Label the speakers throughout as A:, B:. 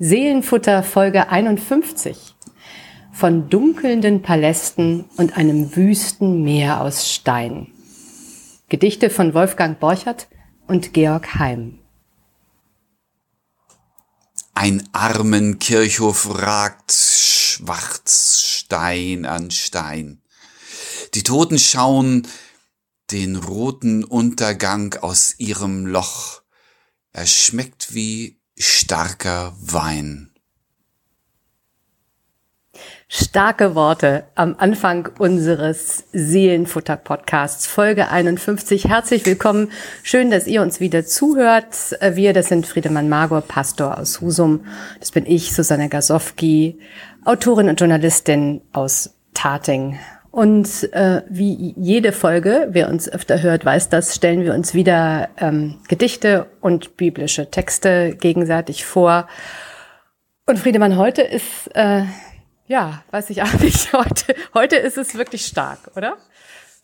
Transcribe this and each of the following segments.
A: Seelenfutter Folge 51. Von dunkelnden Palästen und einem wüsten Meer aus Stein. Gedichte von Wolfgang Borchert und Georg Heim.
B: Ein armen Kirchhof ragt schwarz Stein an Stein. Die Toten schauen den roten Untergang aus ihrem Loch. Er schmeckt wie starker Wein.
A: Starke Worte am Anfang unseres Seelenfutter-Podcasts, Folge 51. Herzlich willkommen. Schön, dass ihr uns wieder zuhört. Wir, das sind Friedemann Magor, Pastor aus Husum. Das bin ich, Susanne Gasowski, Autorin und Journalistin aus Tating. Und äh, wie jede Folge, wer uns öfter hört, weiß das, stellen wir uns wieder ähm, Gedichte und biblische Texte gegenseitig vor. Und Friedemann, heute ist, äh, ja, weiß ich auch nicht, heute, heute ist es wirklich stark, oder?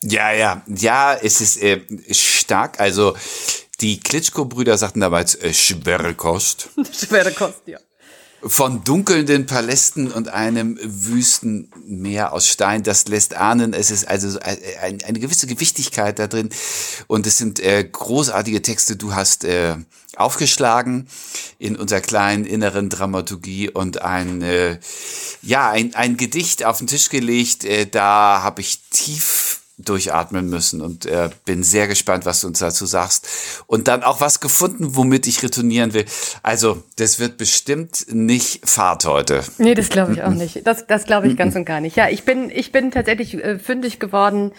B: Ja, ja, ja, es ist äh, stark. Also die Klitschko-Brüder sagten damals äh, schwere Kost.
A: schwere Kost, ja
B: von dunkelnden Palästen und einem wüsten Meer aus Stein. Das lässt ahnen, es ist also eine gewisse Gewichtigkeit da drin. Und es sind äh, großartige Texte. Du hast äh, aufgeschlagen in unserer kleinen inneren Dramaturgie und ein, äh, ja, ein, ein Gedicht auf den Tisch gelegt. Äh, da habe ich tief durchatmen müssen und äh, bin sehr gespannt, was du uns dazu sagst. Und dann auch was gefunden, womit ich retournieren will. Also, das wird bestimmt nicht Fahrt heute.
A: Nee, das glaube ich auch nicht. Das, das glaube ich ganz und gar nicht. Ja, ich bin, ich bin tatsächlich äh, fündig geworden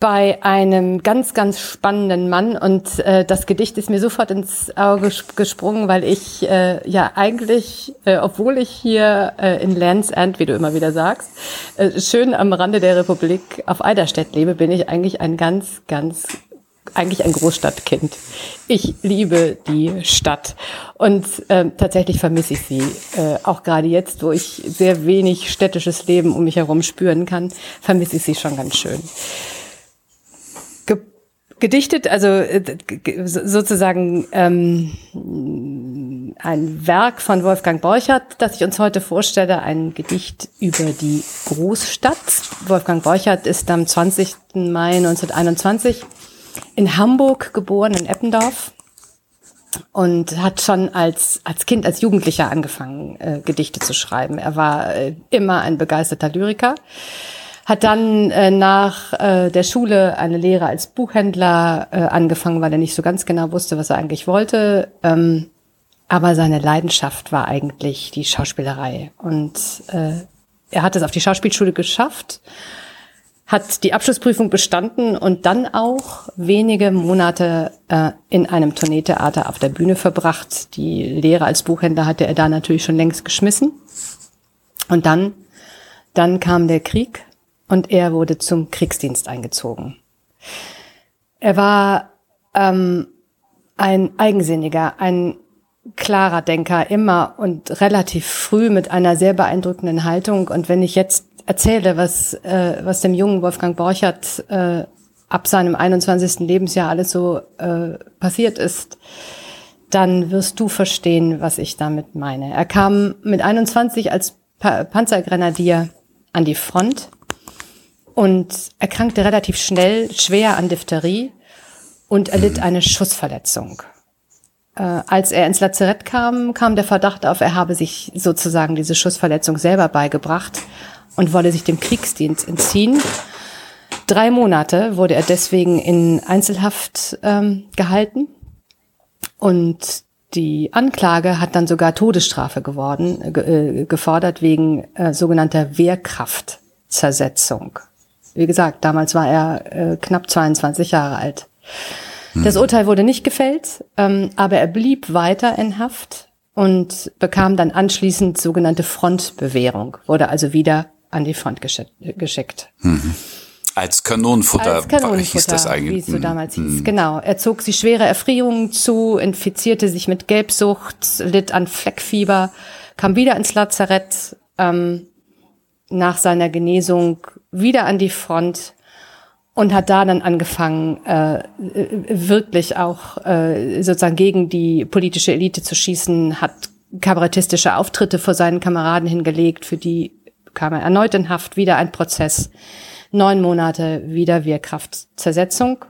A: bei einem ganz, ganz spannenden Mann und äh, das Gedicht ist mir sofort ins Auge gesprungen, weil ich äh, ja eigentlich, äh, obwohl ich hier äh, in Lands End, wie du immer wieder sagst, äh, schön am Rande der Republik auf Eiderstedt lebe, bin ich eigentlich ein ganz, ganz eigentlich ein Großstadtkind. Ich liebe die Stadt und äh, tatsächlich vermisse ich sie. Äh, auch gerade jetzt, wo ich sehr wenig städtisches Leben um mich herum spüren kann, vermisse ich sie schon ganz schön gedichtet, also äh, sozusagen ähm, ein Werk von Wolfgang Borchert, das ich uns heute vorstelle, ein Gedicht über die Großstadt. Wolfgang Borchert ist am 20. Mai 1921 in Hamburg geboren, in Eppendorf und hat schon als, als Kind, als Jugendlicher angefangen, äh, Gedichte zu schreiben. Er war äh, immer ein begeisterter Lyriker hat dann äh, nach äh, der Schule eine Lehre als Buchhändler äh, angefangen, weil er nicht so ganz genau wusste, was er eigentlich wollte. Ähm, aber seine Leidenschaft war eigentlich die Schauspielerei. Und äh, er hat es auf die Schauspielschule geschafft, hat die Abschlussprüfung bestanden und dann auch wenige Monate äh, in einem Tourneetheater auf der Bühne verbracht. Die Lehre als Buchhändler hatte er da natürlich schon längst geschmissen. Und dann, dann kam der Krieg und er wurde zum Kriegsdienst eingezogen. Er war ähm, ein eigensinniger, ein klarer Denker, immer und relativ früh mit einer sehr beeindruckenden Haltung. Und wenn ich jetzt erzähle, was, äh, was dem jungen Wolfgang Borchert äh, ab seinem 21. Lebensjahr alles so äh, passiert ist, dann wirst du verstehen, was ich damit meine. Er kam mit 21 als pa Panzergrenadier an die Front und erkrankte relativ schnell schwer an Diphtherie und erlitt mhm. eine Schussverletzung. Äh, als er ins Lazarett kam, kam der Verdacht auf, er habe sich sozusagen diese Schussverletzung selber beigebracht und wolle sich dem Kriegsdienst entziehen. Drei Monate wurde er deswegen in Einzelhaft ähm, gehalten und die Anklage hat dann sogar Todesstrafe geworden, äh, gefordert wegen äh, sogenannter Wehrkraftzersetzung. Wie gesagt, damals war er äh, knapp 22 Jahre alt. Das hm. Urteil wurde nicht gefällt, ähm, aber er blieb weiter in Haft und bekam dann anschließend sogenannte Frontbewährung, wurde also wieder an die Front geschickt.
B: Mhm. Als Kanonenfutter,
A: Als Kanonenfutter
B: hieß das eigentlich.
A: Wie es so hm. damals hieß. Mhm. Genau. Er zog sich schwere Erfrierungen zu, infizierte sich mit Gelbsucht, litt an Fleckfieber, kam wieder ins Lazarett, ähm, nach seiner Genesung wieder an die Front und hat da dann angefangen, äh, wirklich auch äh, sozusagen gegen die politische Elite zu schießen, hat kabarettistische Auftritte vor seinen Kameraden hingelegt. Für die kam er erneut in Haft, wieder ein Prozess. Neun Monate wieder Wehrkraftzersetzung.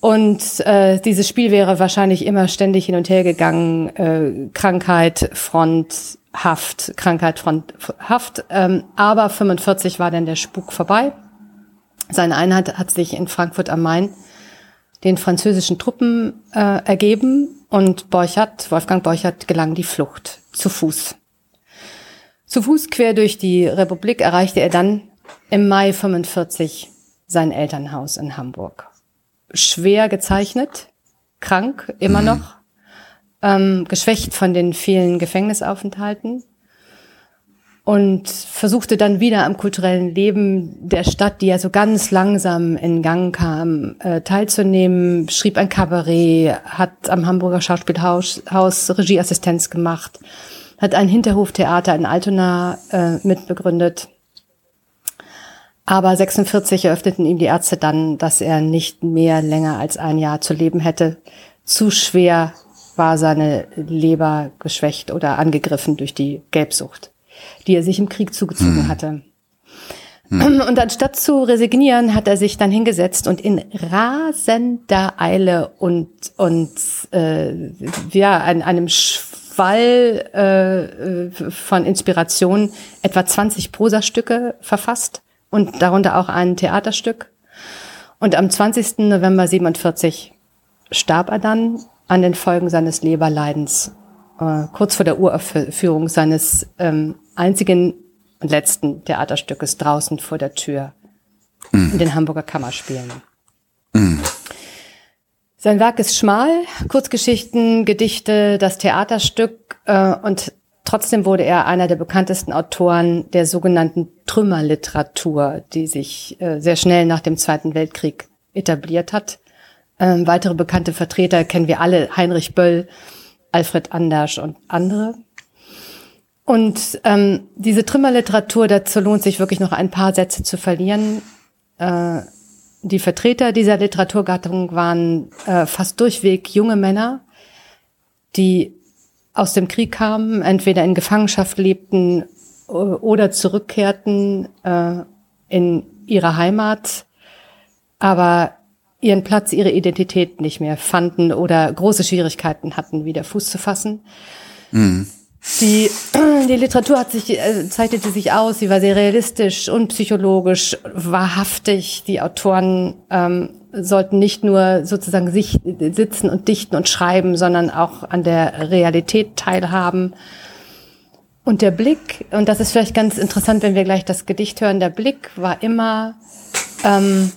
A: Und äh, dieses Spiel wäre wahrscheinlich immer ständig hin und her gegangen. Äh, Krankheit, Front, Haft, Krankheit, Front, Haft. Ähm, aber 45 war dann der Spuk vorbei. Seine Einheit hat sich in Frankfurt am Main den französischen Truppen äh, ergeben und Borchardt, Wolfgang Borchardt, gelang die Flucht zu Fuß. Zu Fuß quer durch die Republik erreichte er dann im Mai 45 sein Elternhaus in Hamburg. Schwer gezeichnet, krank immer mhm. noch, ähm, geschwächt von den vielen Gefängnisaufenthalten und versuchte dann wieder am kulturellen Leben der Stadt, die ja so ganz langsam in Gang kam, äh, teilzunehmen, schrieb ein Kabarett, hat am Hamburger Schauspielhaus Haus Regieassistenz gemacht, hat ein Hinterhoftheater in Altona äh, mitbegründet. Aber 46 eröffneten ihm die Ärzte dann, dass er nicht mehr länger als ein Jahr zu leben hätte. Zu schwer war seine Leber geschwächt oder angegriffen durch die Gelbsucht die er sich im Krieg zugezogen hm. hatte. Hm. Und anstatt zu resignieren, hat er sich dann hingesetzt und in rasender Eile und und äh, ja an einem Schwall äh, von Inspiration etwa 20 Prosastücke verfasst und darunter auch ein Theaterstück. Und am 20. November 47 starb er dann an den Folgen seines Leberleidens, äh, kurz vor der Uraufführung seines ähm, einzigen und letzten Theaterstückes draußen vor der Tür mm. in den Hamburger Kammerspielen. Mm. Sein Werk ist schmal, Kurzgeschichten, Gedichte, das Theaterstück äh, und trotzdem wurde er einer der bekanntesten Autoren der sogenannten Trümmerliteratur, die sich äh, sehr schnell nach dem Zweiten Weltkrieg etabliert hat. Ähm, weitere bekannte Vertreter kennen wir alle, Heinrich Böll, Alfred Andersch und andere. Und ähm, diese Trümmerliteratur, dazu lohnt sich wirklich noch ein paar Sätze zu verlieren. Äh, die Vertreter dieser Literaturgattung waren äh, fast durchweg junge Männer, die aus dem Krieg kamen, entweder in Gefangenschaft lebten oder zurückkehrten äh, in ihre Heimat, aber ihren Platz, ihre Identität nicht mehr fanden oder große Schwierigkeiten hatten, wieder Fuß zu fassen. Mhm. Die, die Literatur hat sich, äh, zeichnete sich aus, sie war sehr realistisch und psychologisch wahrhaftig. Die Autoren ähm, sollten nicht nur sozusagen sich sitzen und dichten und schreiben, sondern auch an der Realität teilhaben. Und der Blick, und das ist vielleicht ganz interessant, wenn wir gleich das Gedicht hören, der Blick war immer ähm,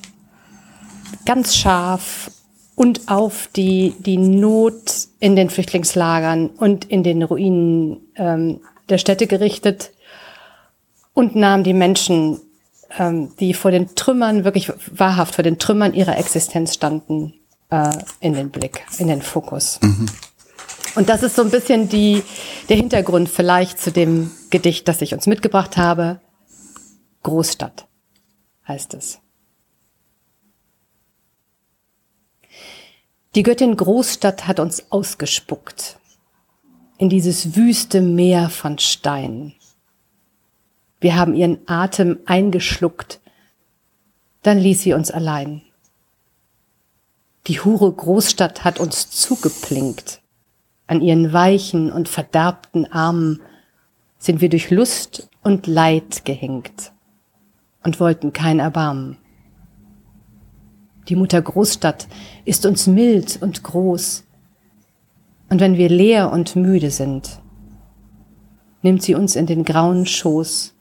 A: ganz scharf und auf die, die Not in den Flüchtlingslagern und in den Ruinen ähm, der Städte gerichtet und nahm die Menschen, ähm, die vor den Trümmern, wirklich wahrhaft vor den Trümmern ihrer Existenz standen, äh, in den Blick, in den Fokus. Mhm. Und das ist so ein bisschen die, der Hintergrund vielleicht zu dem Gedicht, das ich uns mitgebracht habe. Großstadt heißt es. Die Göttin Großstadt hat uns ausgespuckt in dieses wüste Meer von Stein. Wir haben ihren Atem eingeschluckt, dann ließ sie uns allein. Die hure Großstadt hat uns zugeplinkt. An ihren weichen und verderbten Armen sind wir durch Lust und Leid gehängt und wollten kein Erbarmen. Die Mutter Großstadt ist uns mild und groß. Und wenn wir leer und müde sind, nimmt sie uns in den grauen Schoß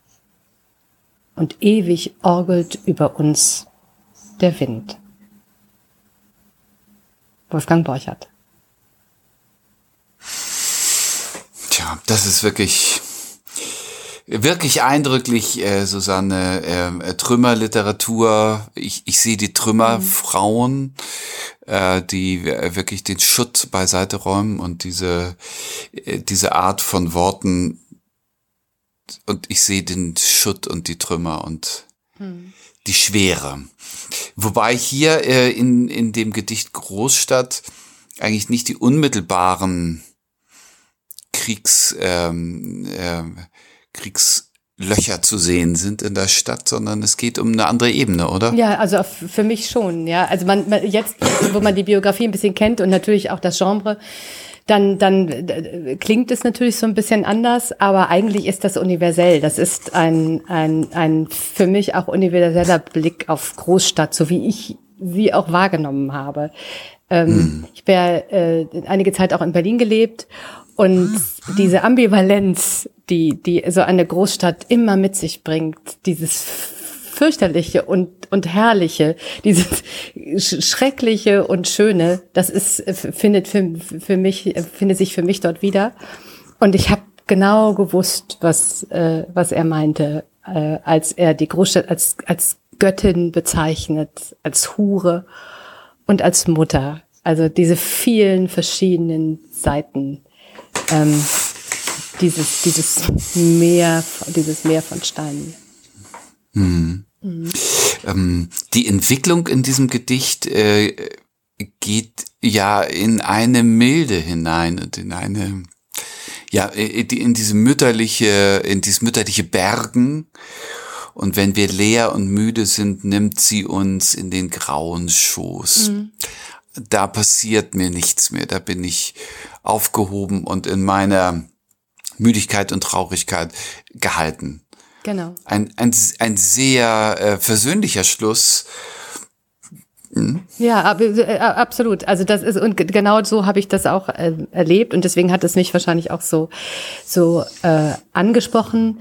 A: und ewig orgelt über uns der Wind. Wolfgang Borchert.
B: Tja, das ist wirklich wirklich eindrücklich, äh, Susanne, äh, Trümmerliteratur. Ich, ich sehe die Trümmerfrauen, äh, die wirklich den Schutt beiseite räumen und diese, äh, diese Art von Worten. Und ich sehe den Schutt und die Trümmer und mhm. die Schwere. Wobei hier äh, in, in dem Gedicht Großstadt eigentlich nicht die unmittelbaren Kriegs, ähm, äh, Kriegslöcher zu sehen sind in der Stadt, sondern es geht um eine andere Ebene, oder?
A: Ja, also für mich schon, ja. Also man, man jetzt, wo man die Biografie ein bisschen kennt und natürlich auch das Genre, dann, dann äh, klingt es natürlich so ein bisschen anders, aber eigentlich ist das universell. Das ist ein, ein, ein für mich auch universeller Blick auf Großstadt, so wie ich sie auch wahrgenommen habe. Ähm, hm. Ich habe äh, einige Zeit auch in Berlin gelebt und diese Ambivalenz, die, die so eine Großstadt immer mit sich bringt, dieses fürchterliche und, und herrliche, dieses schreckliche und schöne, das ist, findet für, für mich, findet sich für mich dort wieder. Und ich habe genau gewusst, was, äh, was er meinte, äh, als er die Großstadt als, als Göttin bezeichnet, als Hure und als Mutter. Also diese vielen verschiedenen Seiten, ähm, dieses, dieses Meer, dieses Meer von Steinen.
B: Mhm. Mhm. Ähm, die Entwicklung in diesem Gedicht äh, geht ja in eine Milde hinein und in eine ja in diese mütterliche in dieses mütterliche Bergen und wenn wir leer und müde sind, nimmt sie uns in den grauen Schoß. Mhm. Da passiert mir nichts mehr, da bin ich aufgehoben und in meiner Müdigkeit und Traurigkeit gehalten.
A: Genau.
B: Ein, ein, ein sehr äh, versöhnlicher Schluss.
A: Mhm. Ja, ab, äh, absolut. Also das ist und genau so habe ich das auch äh, erlebt und deswegen hat es mich wahrscheinlich auch so so äh, angesprochen.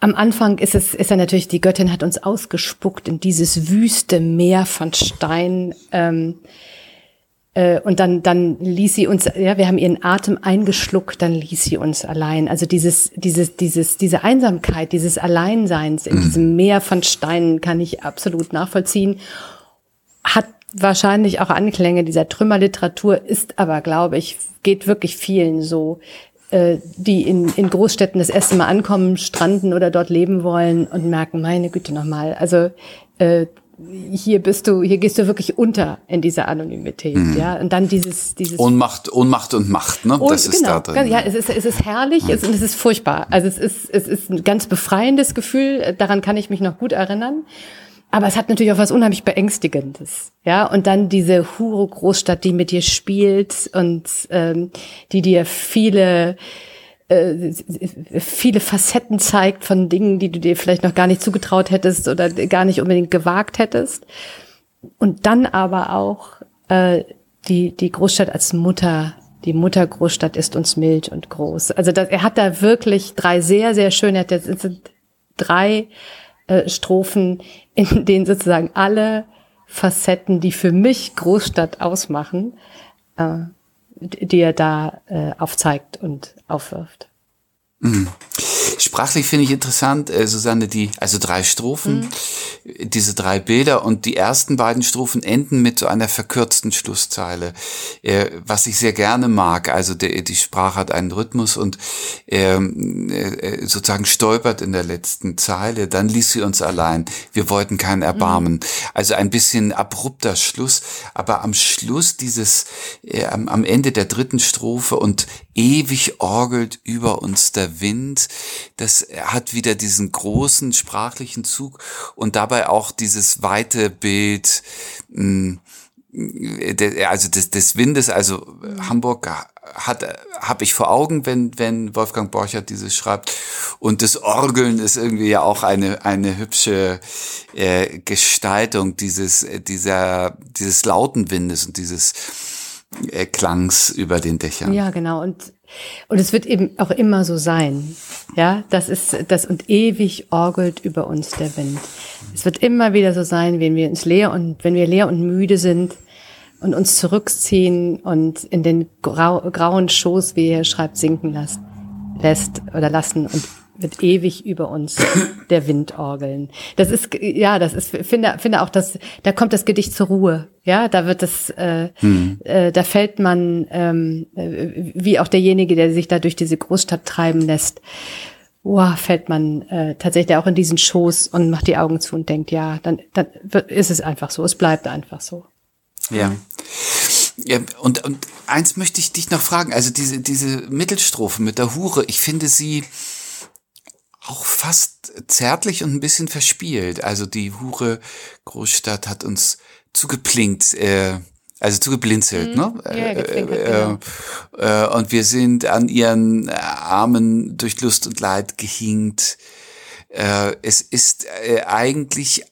A: Am Anfang ist es, ist er natürlich, die Göttin hat uns ausgespuckt in dieses wüste Meer von Stein. Ähm, äh, und dann, dann ließ sie uns, ja, wir haben ihren Atem eingeschluckt, dann ließ sie uns allein. Also dieses, dieses, dieses, diese Einsamkeit, dieses Alleinseins in mhm. diesem Meer von Steinen kann ich absolut nachvollziehen. Hat wahrscheinlich auch Anklänge dieser Trümmerliteratur, ist aber, glaube ich, geht wirklich vielen so. Äh, die in, in Großstädten das erste Mal ankommen, stranden oder dort leben wollen und merken, meine Güte nochmal, also äh, hier bist du, hier gehst du wirklich unter in dieser Anonymität, mhm. ja. Und dann dieses, dieses
B: Ohnmacht, Ohnmacht und Macht, ne?
A: Und, das ist genau, da drin. Ja, es ist, es ist herrlich, mhm. es, und es ist furchtbar. Also es ist, es ist ein ganz befreiendes Gefühl. Daran kann ich mich noch gut erinnern. Aber es hat natürlich auch was unheimlich Beängstigendes, ja. Und dann diese Hure-Großstadt, die mit dir spielt und ähm, die dir viele äh, viele Facetten zeigt von Dingen, die du dir vielleicht noch gar nicht zugetraut hättest oder gar nicht unbedingt gewagt hättest. Und dann aber auch äh, die die Großstadt als Mutter die Muttergroßstadt ist uns mild und groß. Also das, er hat da wirklich drei sehr, sehr schöne, das sind drei äh, Strophen, in denen sozusagen alle Facetten, die für mich Großstadt ausmachen, äh, die er da äh, aufzeigt und aufwirft.
B: Mhm. Sprachlich finde ich interessant, äh, Susanne, die, also drei Strophen, mhm. diese drei Bilder und die ersten beiden Strophen enden mit so einer verkürzten Schlusszeile, äh, was ich sehr gerne mag. Also der, die Sprache hat einen Rhythmus und ähm, äh, sozusagen stolpert in der letzten Zeile. Dann ließ sie uns allein. Wir wollten kein Erbarmen. Mhm. Also ein bisschen abrupter Schluss, aber am Schluss dieses, äh, am, am Ende der dritten Strophe und ewig orgelt über uns der Wind. Das hat wieder diesen großen sprachlichen Zug und dabei auch dieses weite Bild, hm, also des, des Windes, also Hamburg hat habe ich vor Augen, wenn wenn Wolfgang Borchert dieses schreibt und das Orgeln ist irgendwie ja auch eine eine hübsche äh, Gestaltung dieses dieser dieses lauten Windes und dieses äh, Klangs über den Dächern.
A: Ja, genau. Und, und es wird eben auch immer so sein. Ja, das ist das und ewig orgelt über uns der Wind. Es wird immer wieder so sein, wenn wir uns leer und wenn wir leer und müde sind und uns zurückziehen und in den grau, grauen Schoß, wie er schreibt, sinken lässt, lässt oder lassen und wird ewig über uns der Wind orgeln. Das ist ja, das ist finde finde auch, dass da kommt das Gedicht zur Ruhe. Ja, da wird es, äh, hm. äh, da fällt man ähm, äh, wie auch derjenige, der sich da durch diese Großstadt treiben lässt. Wow, fällt man äh, tatsächlich auch in diesen Schoß und macht die Augen zu und denkt, ja, dann, dann wird, ist es einfach so, es bleibt einfach so.
B: Ja. Ja, und, und eins möchte ich dich noch fragen, also diese, diese Mittelstrophe mit der Hure, ich finde sie auch fast zärtlich und ein bisschen verspielt. Also die Hure Großstadt hat uns zugeplinkt, äh, also zugeblinzelt, mhm. ne? Ja, äh, äh, genau. äh, und wir sind an ihren Armen durch Lust und Leid gehinkt. Äh, es ist äh, eigentlich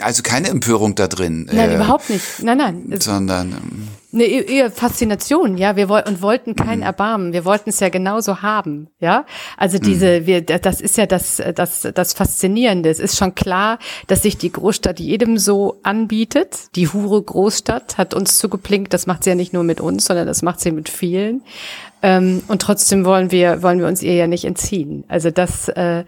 B: also keine Empörung da drin.
A: Nein, äh, überhaupt nicht. Nein, nein.
B: Sondern ähm,
A: eine eher Faszination, ja. Wir wollten und wollten kein mhm. Erbarmen. Wir wollten es ja genauso haben, ja. Also diese, mhm. wir, das ist ja das, das, das Faszinierende. Es ist schon klar, dass sich die Großstadt jedem so anbietet. Die Hure Großstadt hat uns zugeplinkt. Das macht sie ja nicht nur mit uns, sondern das macht sie mit vielen. Ähm, und trotzdem wollen wir, wollen wir uns ihr ja nicht entziehen. Also das, äh,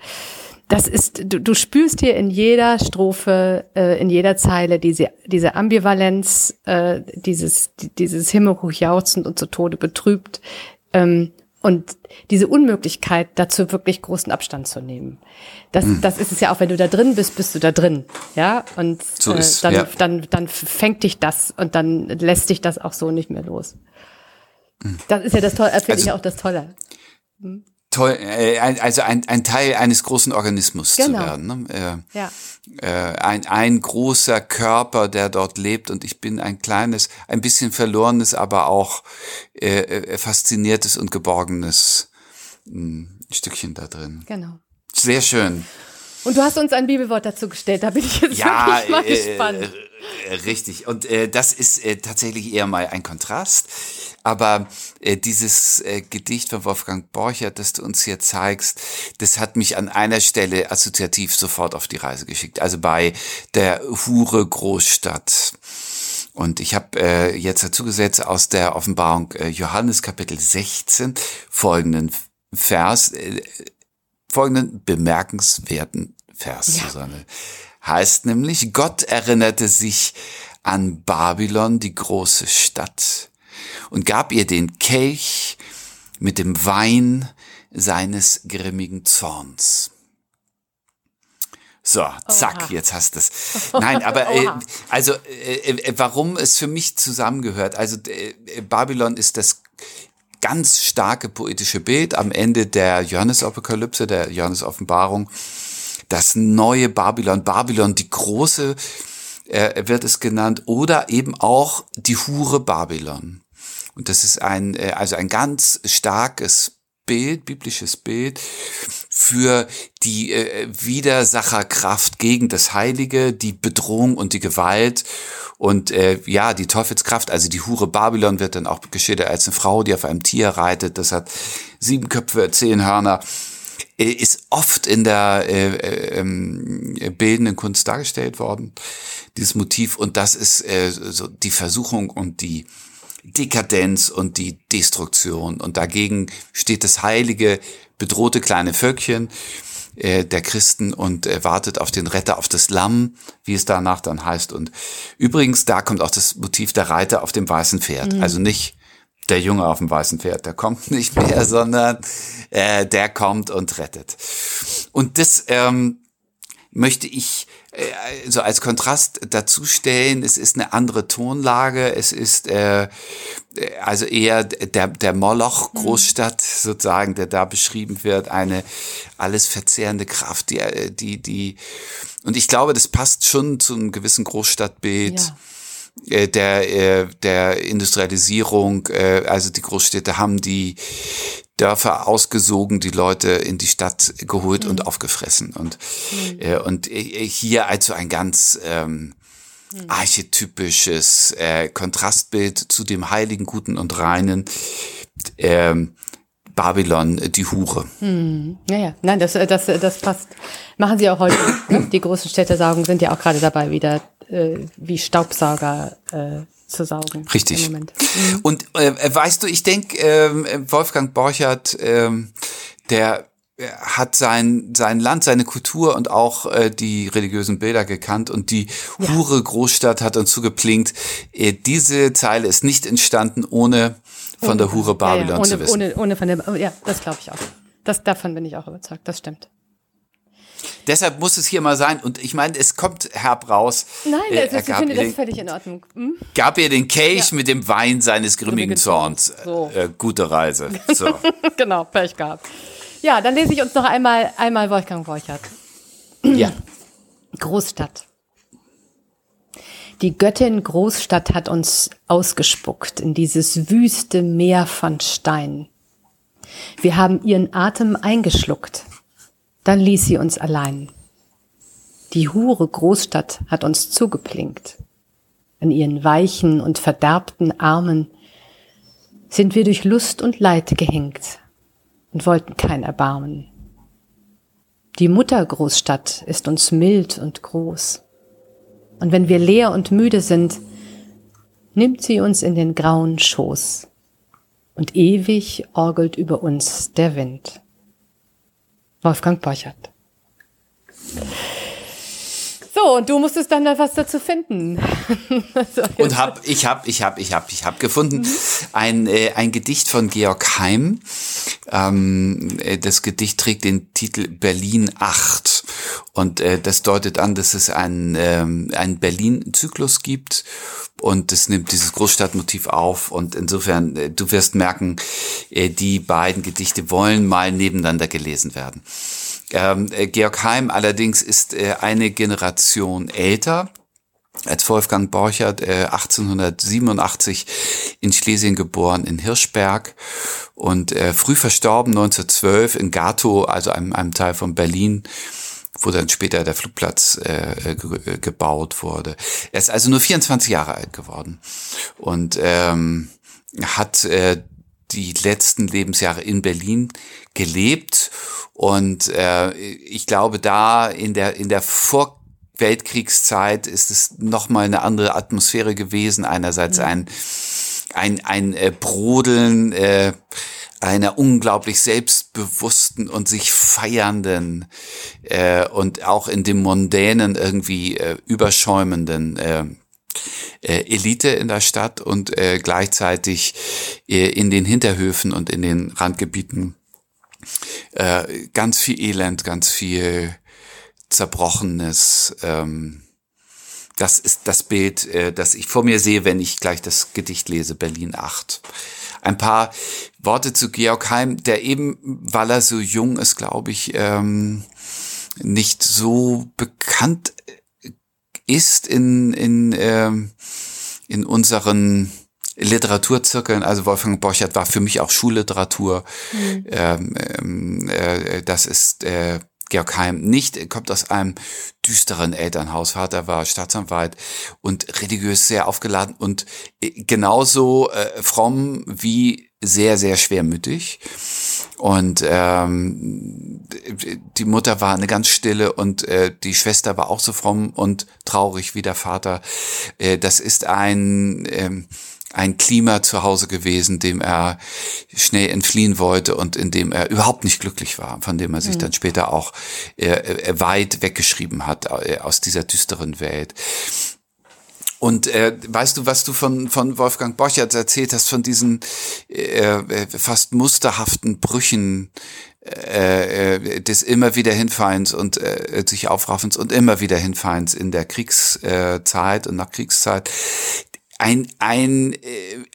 A: das ist, du, du spürst hier in jeder Strophe, äh, in jeder Zeile diese, diese Ambivalenz, äh, dieses, dieses himmelhoch jauchzend und zu Tode betrübt, ähm, und diese Unmöglichkeit, dazu wirklich großen Abstand zu nehmen. Das, mhm. das ist es ja auch, wenn du da drin bist, bist du da drin. Ja, und so äh, dann, ja. dann, dann fängt dich das und dann lässt dich das auch so nicht mehr los. Mhm. Das ist ja das Tolle, finde also, ich auch das Tolle.
B: Mhm toll, äh, also ein, ein Teil eines großen Organismus genau. zu werden. Ne? Äh, ja. äh, ein, ein großer Körper, der dort lebt und ich bin ein kleines, ein bisschen verlorenes, aber auch äh, äh fasziniertes und geborgenes mh, hm, Stückchen da drin.
A: Genau.
B: Sehr schön.
A: Und du hast uns ein Bibelwort dazu gestellt, da bin ich jetzt ja, wirklich mal
B: äh, gespannt. Äh, richtig. Und äh, das ist äh, tatsächlich eher mal ein Kontrast. Aber äh, dieses äh, Gedicht von Wolfgang Borchert, das du uns hier zeigst, das hat mich an einer Stelle assoziativ sofort auf die Reise geschickt. Also bei der Hure Großstadt. Und ich habe äh, jetzt dazu gesetzt aus der Offenbarung äh, Johannes Kapitel 16 folgenden Vers, äh, folgenden bemerkenswerten Vers, ja. Susanne. Heißt nämlich, Gott erinnerte sich an Babylon, die große Stadt, und gab ihr den Kelch mit dem Wein seines grimmigen Zorns. So, zack, Oha. jetzt hast du es. Nein, aber äh, also äh, äh, warum es für mich zusammengehört. Also äh, Babylon ist das ganz starke poetische Bild am Ende der Johannesapokalypse, der Johannes-Offenbarung. Das neue Babylon, Babylon die große äh, wird es genannt, oder eben auch die Hure Babylon. Und das ist ein, äh, also ein ganz starkes Bild, biblisches Bild für die äh, Widersacherkraft gegen das Heilige, die Bedrohung und die Gewalt. Und äh, ja, die Teufelskraft, also die Hure Babylon wird dann auch geschildert als eine Frau, die auf einem Tier reitet, das hat sieben Köpfe, zehn Hörner, äh, ist oft in der äh, äh, ähm, bildenden Kunst dargestellt worden, dieses Motiv. Und das ist äh, so die Versuchung und die Dekadenz und die Destruktion. Und dagegen steht das heilige, bedrohte kleine Völkchen äh, der Christen und äh, wartet auf den Retter, auf das Lamm, wie es danach dann heißt. Und übrigens, da kommt auch das Motiv der Reiter auf dem weißen Pferd. Mhm. Also nicht der Junge auf dem weißen Pferd, der kommt nicht mehr, sondern äh, der kommt und rettet. Und das ähm, möchte ich so als Kontrast dazu stellen, es ist eine andere Tonlage, es ist äh, also eher der, der Moloch mhm. Großstadt sozusagen, der da beschrieben wird, eine alles verzehrende Kraft, die, äh, die, die, und ich glaube, das passt schon zu einem gewissen Großstadtbild. Ja äh, der, der Industrialisierung, also die Großstädte haben die, Dörfer ausgesogen, die Leute in die Stadt geholt mhm. und aufgefressen. Und, mhm. äh, und äh, hier also ein ganz ähm, mhm. archetypisches äh, Kontrastbild zu dem heiligen, guten und reinen ähm, Babylon, die Hure.
A: Hm. Ja, ja, nein, das, das, das passt. Machen sie auch heute. Die großen Städtesaugen sind ja auch gerade dabei, wieder äh, wie Staubsauger äh, zu saugen.
B: Richtig. Mhm. Und äh, weißt du, ich denke, äh, Wolfgang Borchert, äh, der hat sein, sein Land, seine Kultur und auch äh, die religiösen Bilder gekannt und die ja. Hure Großstadt hat uns zugeplinkt. Äh, diese Zeile ist nicht entstanden, ohne von ohne, der Hure Babylon ja, ja.
A: Ohne,
B: zu wissen.
A: Ohne, ohne von der, ja, das glaube ich auch. Das, davon bin ich auch überzeugt, das stimmt.
B: Deshalb muss es hier mal sein. Und ich meine, es kommt herb raus.
A: Nein,
B: Äh,
A: also ich finde das völlig in Ordnung. Hm?
B: Gab ihr den Kelch
A: Ja.
B: mit dem Wein seines grimmigen.
A: Zorns. So.
B: Äh, gute Reise. So.
A: genau, Pech gehabt. Ja, dann lese ich uns noch einmal, einmal Wolfgang Borchert.
B: ja.
A: Großstadt. Die Göttin Großstadt hat uns ausgespuckt in dieses wüste Meer von Stein. Wir haben ihren Atem eingeschluckt. Dann ließ sie uns allein. Die Hure Großstadt hat uns zugeplinkt. An ihren weichen und verderbten Armen sind wir durch Lust und Leid gehängt und wollten kein Erbarmen. Die Mutter Großstadt ist uns mild und groß. Und wenn wir leer und müde sind, nimmt sie uns in den grauen Schoß. Und ewig orgelt über uns der Wind. Wolfgang Borchert. So, und du musstest dann da was dazu finden. So,
B: Und hab, ich hab, ich hab, ich hab, ich hab gefunden ein, äh, ein Gedicht von Georg Heim. Ähm, äh, das Gedicht trägt den Titel Berlin 8. Und äh, das deutet an, dass es einen, ähm, einen Berlin-Zyklus gibt. Und es nimmt dieses Großstadtmotiv auf. Und insofern, äh, du wirst merken, äh, die beiden Gedichte wollen mal nebeneinander gelesen werden. Ähm, äh, Georg Heim allerdings ist äh, eine Generation älter als Wolfgang Borchert, äh, 1887 in Schlesien geboren, in Hirschberg und äh, früh verstorben 1912 in Gatow, also einem, einem Teil von Berlin, wo dann später der Flugplatz äh, ge äh, gebaut wurde. Er ist also nur 24 Jahre alt geworden und ähm, hat äh, die letzten Lebensjahre in Berlin gelebt und äh, ich glaube da in der in der Vor Weltkriegszeit ist es noch mal eine andere Atmosphäre gewesen. Einerseits ein ein ein äh, Brodeln äh, einer unglaublich selbstbewussten und sich feiernden äh, und auch in dem mondänen irgendwie äh, überschäumenden äh, äh, Elite in der Stadt und äh, gleichzeitig äh, in den Hinterhöfen und in den Randgebieten äh, ganz viel Elend, ganz viel Zerbrochenes. Ähm, das ist das Bild, äh, das ich vor mir sehe, wenn ich gleich das Gedicht lese, Berlin 8. Ein paar Worte zu Georg Heim, der eben, weil er so jung ist, glaube ich, ähm, nicht so bekannt ist in, in, ähm, in unseren Literaturzirkeln, also Wolfgang Borchert war für mich auch Schulliteratur. Ähm, ähm, äh, das ist äh, Georg Heim nicht, er kommt aus einem düsteren Elternhaus. Vater war Staatsanwalt und religiös sehr aufgeladen und äh, genauso äh, fromm wie sehr, sehr schwermütig. Und ähm, die Mutter war eine ganz stille und äh, die Schwester war auch so fromm und traurig wie der Vater. Äh, das ist ein ähm, ein Klima zu Hause gewesen, dem er schnell entfliehen wollte und in dem er überhaupt nicht glücklich war, von dem er sich dann später auch äh, äh, weit weggeschrieben hat äh, aus dieser düsteren Welt. Und äh, weißt du, was du von, von Wolfgang Borchert erzählt hast, von diesen äh, äh, fast musterhaften Brüchen äh, äh, des immer wieder Hinfallens und äh, sich Aufraffens und immer wieder Hinfallens in der Kriegszeit und nach Kriegszeit. Ein, ein äh,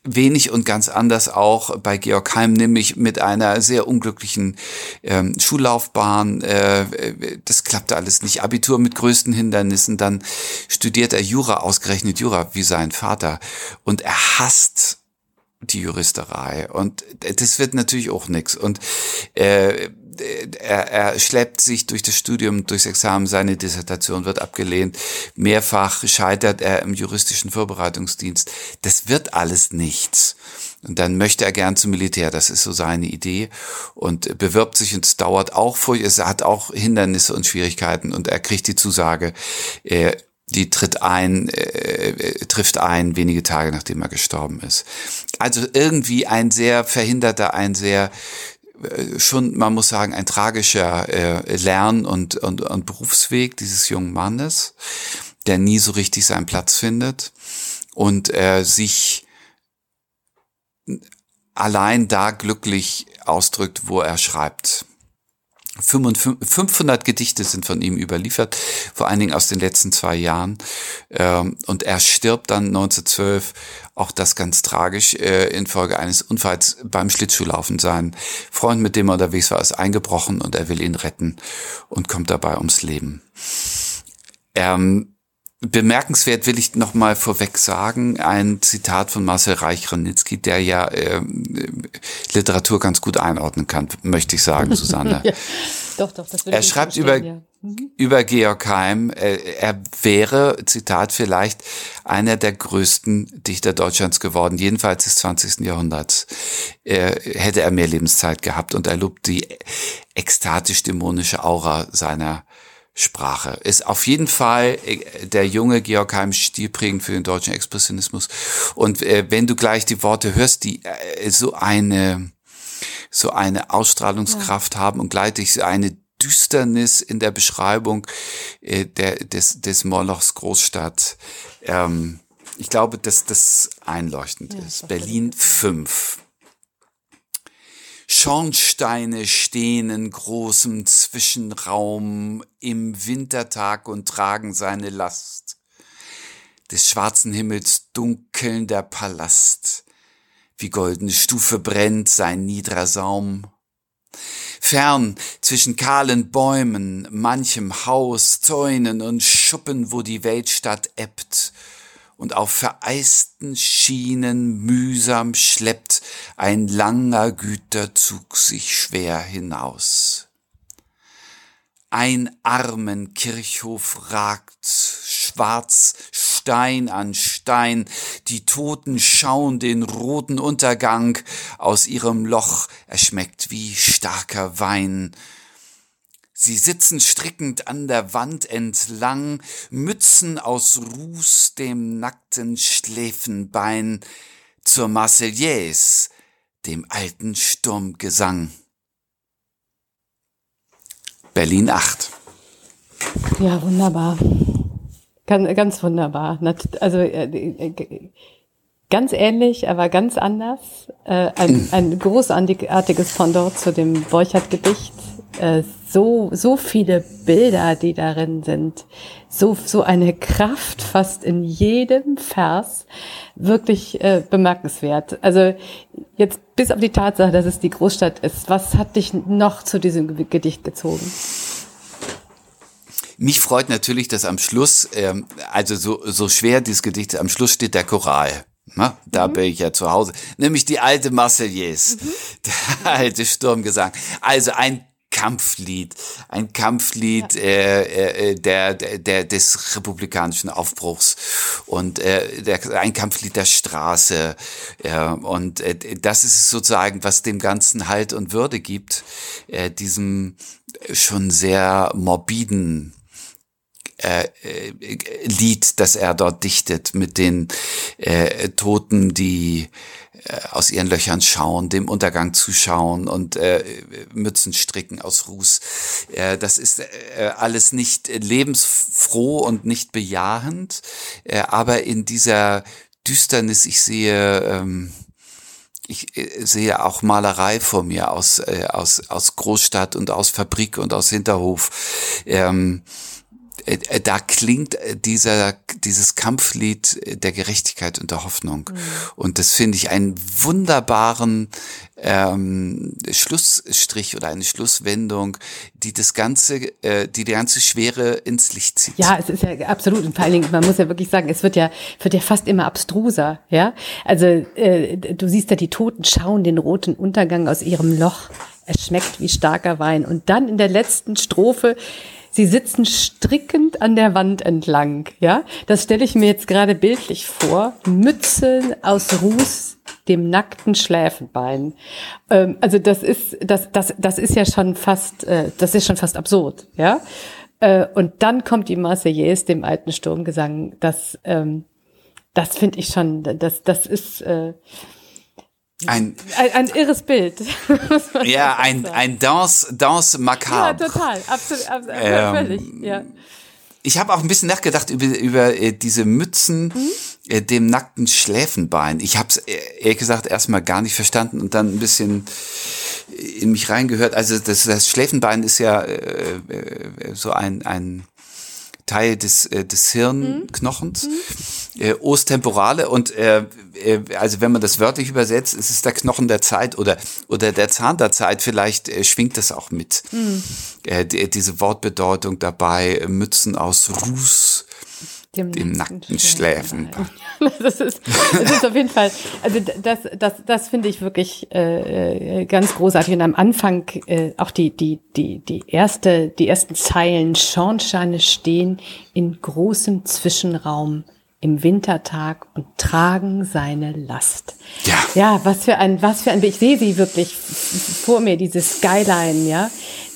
B: wenig und ganz anders auch bei Georg Heim, nämlich mit einer sehr unglücklichen ähm, Schullaufbahn. Äh, äh, das klappte alles nicht. Abitur mit größten Hindernissen. Dann studiert er Jura, ausgerechnet Jura, wie sein Vater. Und er hasst die Juristerei. Und das wird natürlich auch nix. Und äh, er, er schleppt sich durch das Studium, durchs Examen, seine Dissertation wird abgelehnt. Mehrfach scheitert er im juristischen Vorbereitungsdienst. Das wird alles nichts. Und dann möchte er gern zum Militär. Das ist so seine Idee. Und bewirbt sich und es dauert auch furchtbar. Es hat auch Hindernisse und Schwierigkeiten. Und er kriegt die Zusage, äh, die tritt ein, äh, trifft ein wenige Tage nachdem er gestorben ist. Also irgendwie ein sehr verhinderter, ein sehr äh, schon, man muss sagen, ein tragischer äh, Lern- und, und, und Berufsweg dieses jungen Mannes, der nie so richtig seinen Platz findet und äh, sich allein da glücklich ausdrückt, wo er schreibt. 500 Gedichte sind von ihm überliefert, vor allen Dingen aus den letzten zwei Jahren. Ähm, und er stirbt dann 1912, auch das ganz tragisch, äh, infolge eines Unfalls beim Schlittschuhlaufen. Sein Freund, mit dem er unterwegs war, ist eingebrochen und er will ihn retten und kommt dabei ums Leben. Ähm, Bemerkenswert will ich noch mal vorweg sagen, ein Zitat von Marcel Reich-Ranitzky, der ja äh, Literatur ganz gut einordnen kann, möchte ich sagen, Susanne. ja, doch, doch, das will Er schreibt über, ja. mhm. über Georg Heim, äh, er wäre, Zitat vielleicht, einer der größten Dichter Deutschlands geworden, jedenfalls des 20. Jahrhunderts. Äh, hätte er mehr Lebenszeit gehabt und er lobt die ekstatisch-dämonische Aura seiner Sprache. Ist auf jeden Fall äh, der junge Georg Heim stilprägend für den deutschen Expressionismus. Und äh, wenn du gleich die Worte hörst, die äh, so eine so eine Ausstrahlungskraft ja. haben und gleichzeitig eine Düsternis in der Beschreibung äh, der, des, des Molochs Großstadt. Ähm, ich glaube, dass das einleuchtend ja, ist. Berlin 5. Schornsteine stehen in großem Zwischenraum im Wintertag und tragen seine Last. Des schwarzen Himmels dunkelnder Palast, wie goldene Stufe brennt sein niedrer Saum. Fern zwischen kahlen Bäumen, manchem Haus, Zäunen und Schuppen, wo die Weltstadt ebbt, und auf vereisten Schienen mühsam schleppt ein langer Güterzug sich schwer hinaus. Ein armen Kirchhof ragt schwarz Stein an Stein, die Toten schauen den roten Untergang. Aus ihrem Loch, er schmeckt wie starker Wein, Sie sitzen strickend an der Wand entlang, Mützen aus Ruß dem nackten Schläfenbein, zur Marseillaise, dem alten Sturmgesang. Berlin 8.
A: Ja, wunderbar. Ganz, ganz wunderbar. Also äh, äh, ganz ähnlich, aber ganz anders. Äh, ein, ein großartiges Pendant zu dem Borchardt-Gedicht äh, so, so viele Bilder, die darin sind, so, so eine Kraft fast in jedem Vers, wirklich äh, bemerkenswert. Also jetzt bis auf die Tatsache, dass es die Großstadt ist, was hat dich noch zu diesem Gedicht gezogen?
B: Mich freut natürlich, dass am Schluss, ähm, also so, so schwer dieses Gedicht, am Schluss steht der Choral. Na, da mhm. bin ich ja zu Hause. Nämlich die alte Marseillaise, mhm. der alte Sturmgesang. Also ein Kampflied, ein Kampflied ja. äh, äh, der, der, des republikanischen Aufbruchs und äh, der, ein Kampflied der Straße. Äh, und äh, das ist sozusagen, was dem Ganzen Halt und Würde gibt, äh, diesem schon sehr morbiden äh, äh, Lied, das er dort dichtet, mit den äh, Toten, die äh, aus ihren Löchern schauen, dem Untergang zuschauen und äh, Mützen stricken aus Ruß. Äh, das ist äh, alles nicht lebensfroh und nicht bejahend, äh, aber in dieser Düsternis, ich sehe, ähm, ich äh, sehe auch Malerei vor mir aus, äh, aus, aus Großstadt und aus Fabrik und aus Hinterhof. Ähm, äh, äh, da klingt äh, dieser, dieses Kampflied der Gerechtigkeit und der Hoffnung. Mhm. Und das finde ich einen wunderbaren ähm, Schlussstrich oder eine Schlusswendung, die das Ganze, äh, die die ganze Schwere ins Licht zieht.
A: Ja, es ist ja absolut. Und vor allen Dingen, man muss ja wirklich sagen, es wird ja, wird ja fast immer abstruser, ja. Also, äh, du siehst ja, die Toten schauen den roten Untergang aus ihrem Loch. Es schmeckt wie starker Wein. Und dann in der letzten Strophe, Sie sitzen strickend an der Wand entlang, ja. Das stelle ich mir jetzt gerade bildlich vor. Mützen aus Ruß, dem nackten Schläfenbein. Ähm, also das ist, das, das, das ist ja schon fast, äh, das ist schon fast absurd, ja. Äh, und dann kommt die Marseillaise, dem alten Sturmgesang. Das, ähm, das finde ich schon, das, das ist, äh, ein, ein, ein, irres Bild.
B: ja, ein, ein Danse, Danse macabre.
A: Ja, total, absolut, absolut ähm, völlig, ja.
B: Ich habe auch ein bisschen nachgedacht über, über äh, diese Mützen, mhm. äh, dem nackten Schläfenbein. Ich habe es äh, ehrlich gesagt erstmal gar nicht verstanden und dann ein bisschen in mich reingehört. Also das, das Schläfenbein ist ja äh, äh, so ein, ein Teil des, äh, des Hirnknochens, mhm. äh, Os temporale und äh, äh, also wenn man das wörtlich übersetzt, ist es der Knochen der Zeit oder oder der Zahn der Zeit. Vielleicht äh, schwingt das auch mit. Mhm. Äh, die, diese Wortbedeutung dabei: Mützen aus Ruß, dem, dem nackten Schläfen.
A: Das ist, das ist auf jeden Fall, also das, das, das finde ich wirklich äh, äh, ganz großartig. Und am Anfang äh, auch die, die, die, die erste, die ersten Zeilen, Schornsteine stehen in großem Zwischenraum im Wintertag und tragen seine Last. Ja. Ja, was für ein, was für ein, ich sehe sie wirklich vor mir, diese Skyline, ja,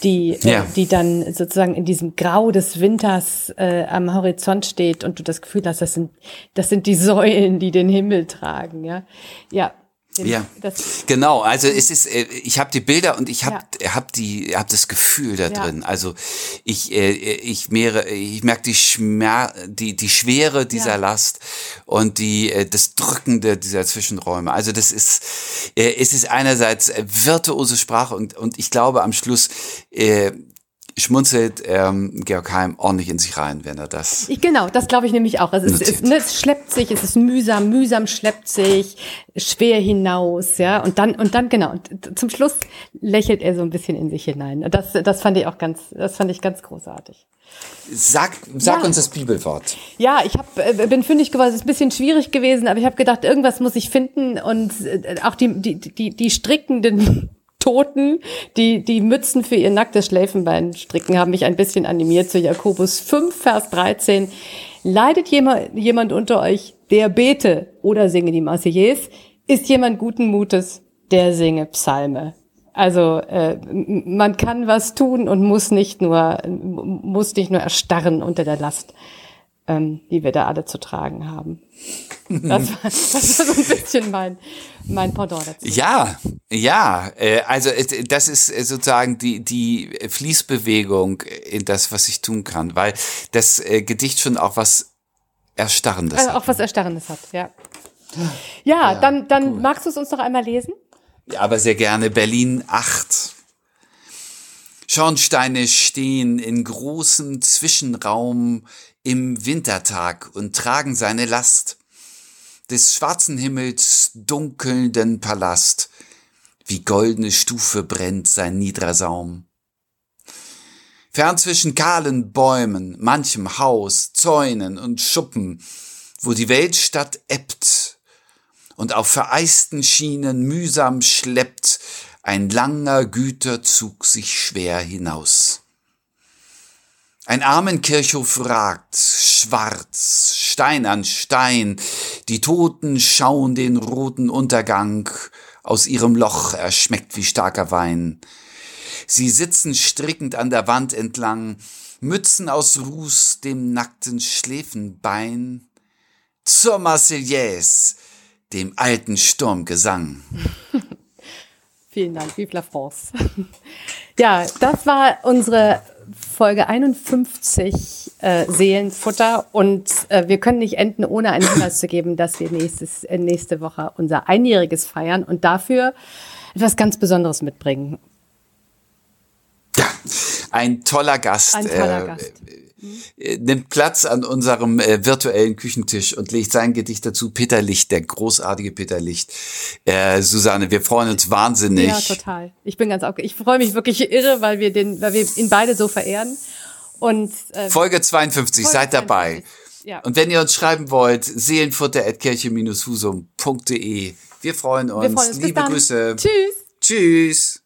A: die, äh, ja. Äh, die dann sozusagen in diesem Grau des Winters äh, am Horizont steht und du das Gefühl hast, das sind, das sind die Säulen, die den Himmel tragen, ja. Ja,
B: ja, genau. Also es ist, äh, ich habe die Bilder und ich habe ja. hab die, hab das Gefühl da drin. Ja. Also ich, äh, ich mehre, ich merke die Schmer, die die Schwere dieser ja. Last und die äh, das Drückende dieser Zwischenräume. Also das ist, es ist einerseits virtuose Sprache und und ich glaube am Schluss schmunzelt ähm, Georg Heim ordentlich in sich rein, wenn er das.
A: Genau, das glaube ich nämlich auch. Es, ist, ne, es schleppt sich, es ist mühsam, mühsam schleppt sich, schwer hinaus, ja. Und dann, und dann, genau, und zum Schluss lächelt er so ein bisschen in sich hinein. Das, das fand ich auch ganz, das fand ich ganz großartig.
B: Sag, sag ja. uns das Bibelwort.
A: Ja, ich hab, äh, bin fündig geworden. Es ist ein bisschen schwierig gewesen, aber ich habe gedacht, irgendwas muss ich finden und äh, auch die, die, die, die strickenden Toten, die die Mützen für ihr nacktes Schläfenbein stricken, haben mich ein bisschen animiert zu Jakobus 5, Vers 13. Leidet jemand, jemand unter euch, der bete oder singe die Marseillaise? Ist jemand guten Mutes, der singe Psalme? Also äh, man kann was tun und muss nicht nur muss nicht nur erstarren unter der Last ähm, die wir da alle zu tragen haben. Das war, das war so ein bisschen mein, mein Pendant dazu.
B: Ja, ja, äh, also äh, das ist äh, sozusagen die, die Fließbewegung in das, was ich tun kann, weil das Gedicht schon auch was Erstarrendes
A: also hat. Auch was Erstarrendes hat, ja. Ja, ja dann, dann cool. magst du es uns noch einmal lesen?
B: Ja, aber sehr gerne. Berlin 8. Schornsteine stehen in großem Zwischenraum im Wintertag und tragen seine Last. Des schwarzen Himmels dunkelnden Palast, wie goldene Stufe brennt sein niedrer Saum. Fern zwischen kahlen Bäumen, manchem Haus, Zäunen und Schuppen, wo die Weltstadt ebbt und auf vereisten Schienen mühsam schleppt ein langer Güterzug sich schwer hinaus. Ein Armenkirchhof ragt, schwarz, Stein an Stein, die Toten schauen den roten Untergang, aus ihrem Loch erschmeckt wie starker Wein. Sie sitzen strickend an der Wand entlang, Mützen aus Ruß dem nackten Schläfenbein, zur Marseillaise, dem alten Sturmgesang.
A: Vielen Dank, vive la France. ja, das war unsere Folge 51 äh, Seelenfutter und äh, wir können nicht enden, ohne einen Hinweis zu geben, dass wir nächstes, äh, nächste Woche unser Einjähriges feiern und dafür etwas ganz Besonderes mitbringen.
B: Ja, ein toller Gast.
A: Ein toller äh, Gast
B: äh, nimmt Platz an unserem äh, virtuellen Küchentisch und legt sein Gedicht dazu. Peter Licht, der großartige Peter Licht. Äh, Susanne, wir freuen uns wahnsinnig.
A: Ja, total. Ich bin ganz aufgeregt. Ich freue mich wirklich irre, weil wir den, weil wir ihn beide so verehren. Und
B: äh, Folge 52, Folge seid 52. dabei. Ja. Und wenn ihr uns schreiben wollt, seelenfutter.kirche-husum.de. Wir freuen uns. Wir freuen uns. Liebe Grüße.
A: Tschüss.
B: Tschüss.